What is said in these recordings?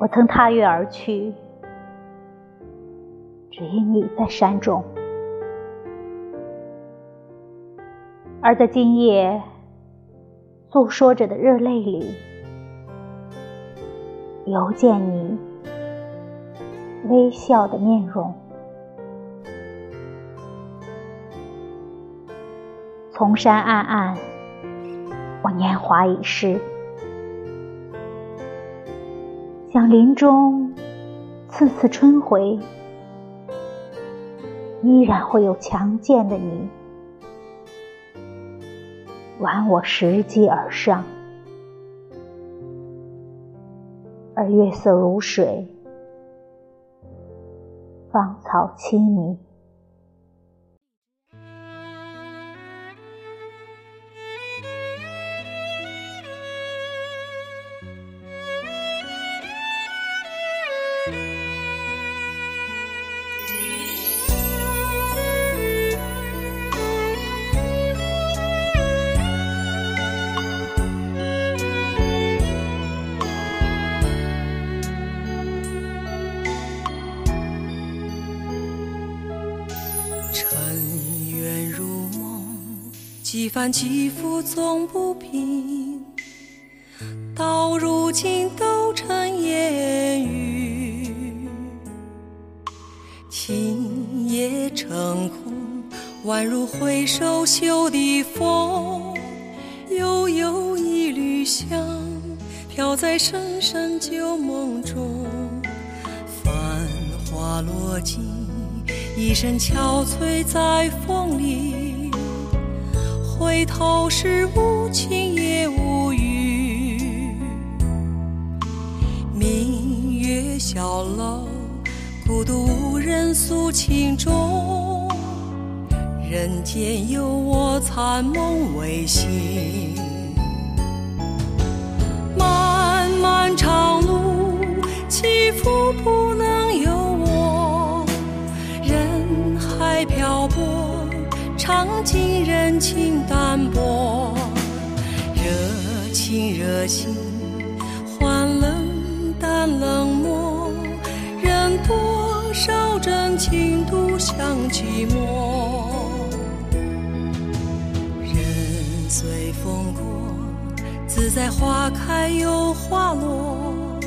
我曾踏月而去，只因你在山中。而在今夜诉说着的热泪里，犹见你微笑的面容。从山暗暗，我年华已逝。像林中次次春回，依然会有强健的你，挽我拾级而上。而月色如水，芳草凄迷。几番起伏总不平，到如今都成烟雨。情也成空，宛如回首袖的风。悠悠一缕香，飘在深深旧梦中。繁花落尽，一身憔悴在风里。回头时，无情也无语。明月小楼，孤独无人诉情衷。人间有我残梦未醒。尝尽人情淡薄，热情热心换冷淡冷漠，任多少真情独享寂寞。人随风过，自在花开又花落，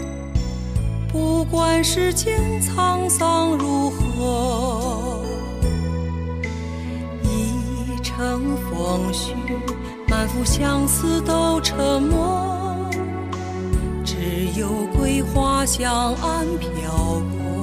不管世间沧桑如何。等风絮，满腹相思都沉默，只有桂花香暗飘过。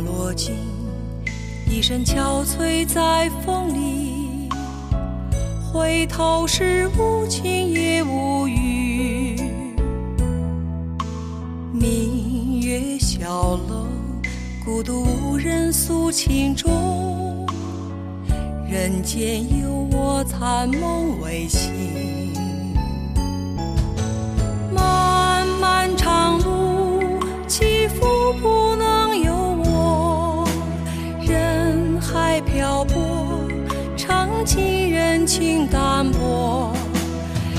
落尽，一身憔悴在风里。回头时，无情也无语。明月小楼，孤独无人诉情衷。人间有我残梦未醒。漂泊，尝尽人情淡薄，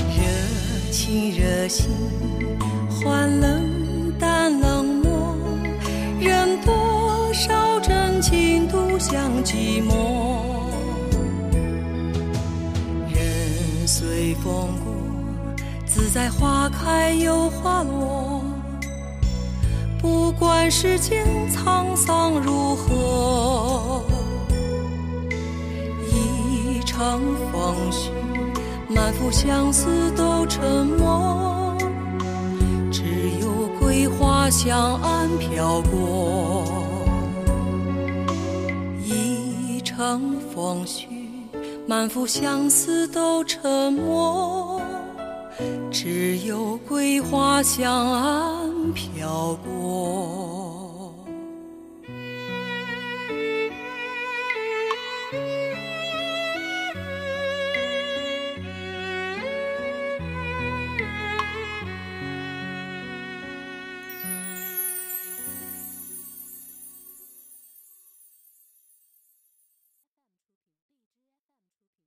热情热心换冷淡冷漠，任多少真情独享寂寞。人随风过，自在花开又花落，不管世间沧桑如何。乘风絮，满腹相思都沉默，只有桂花香暗飘过。一乘风絮，满腹相思都沉默，只有桂花香暗飘过。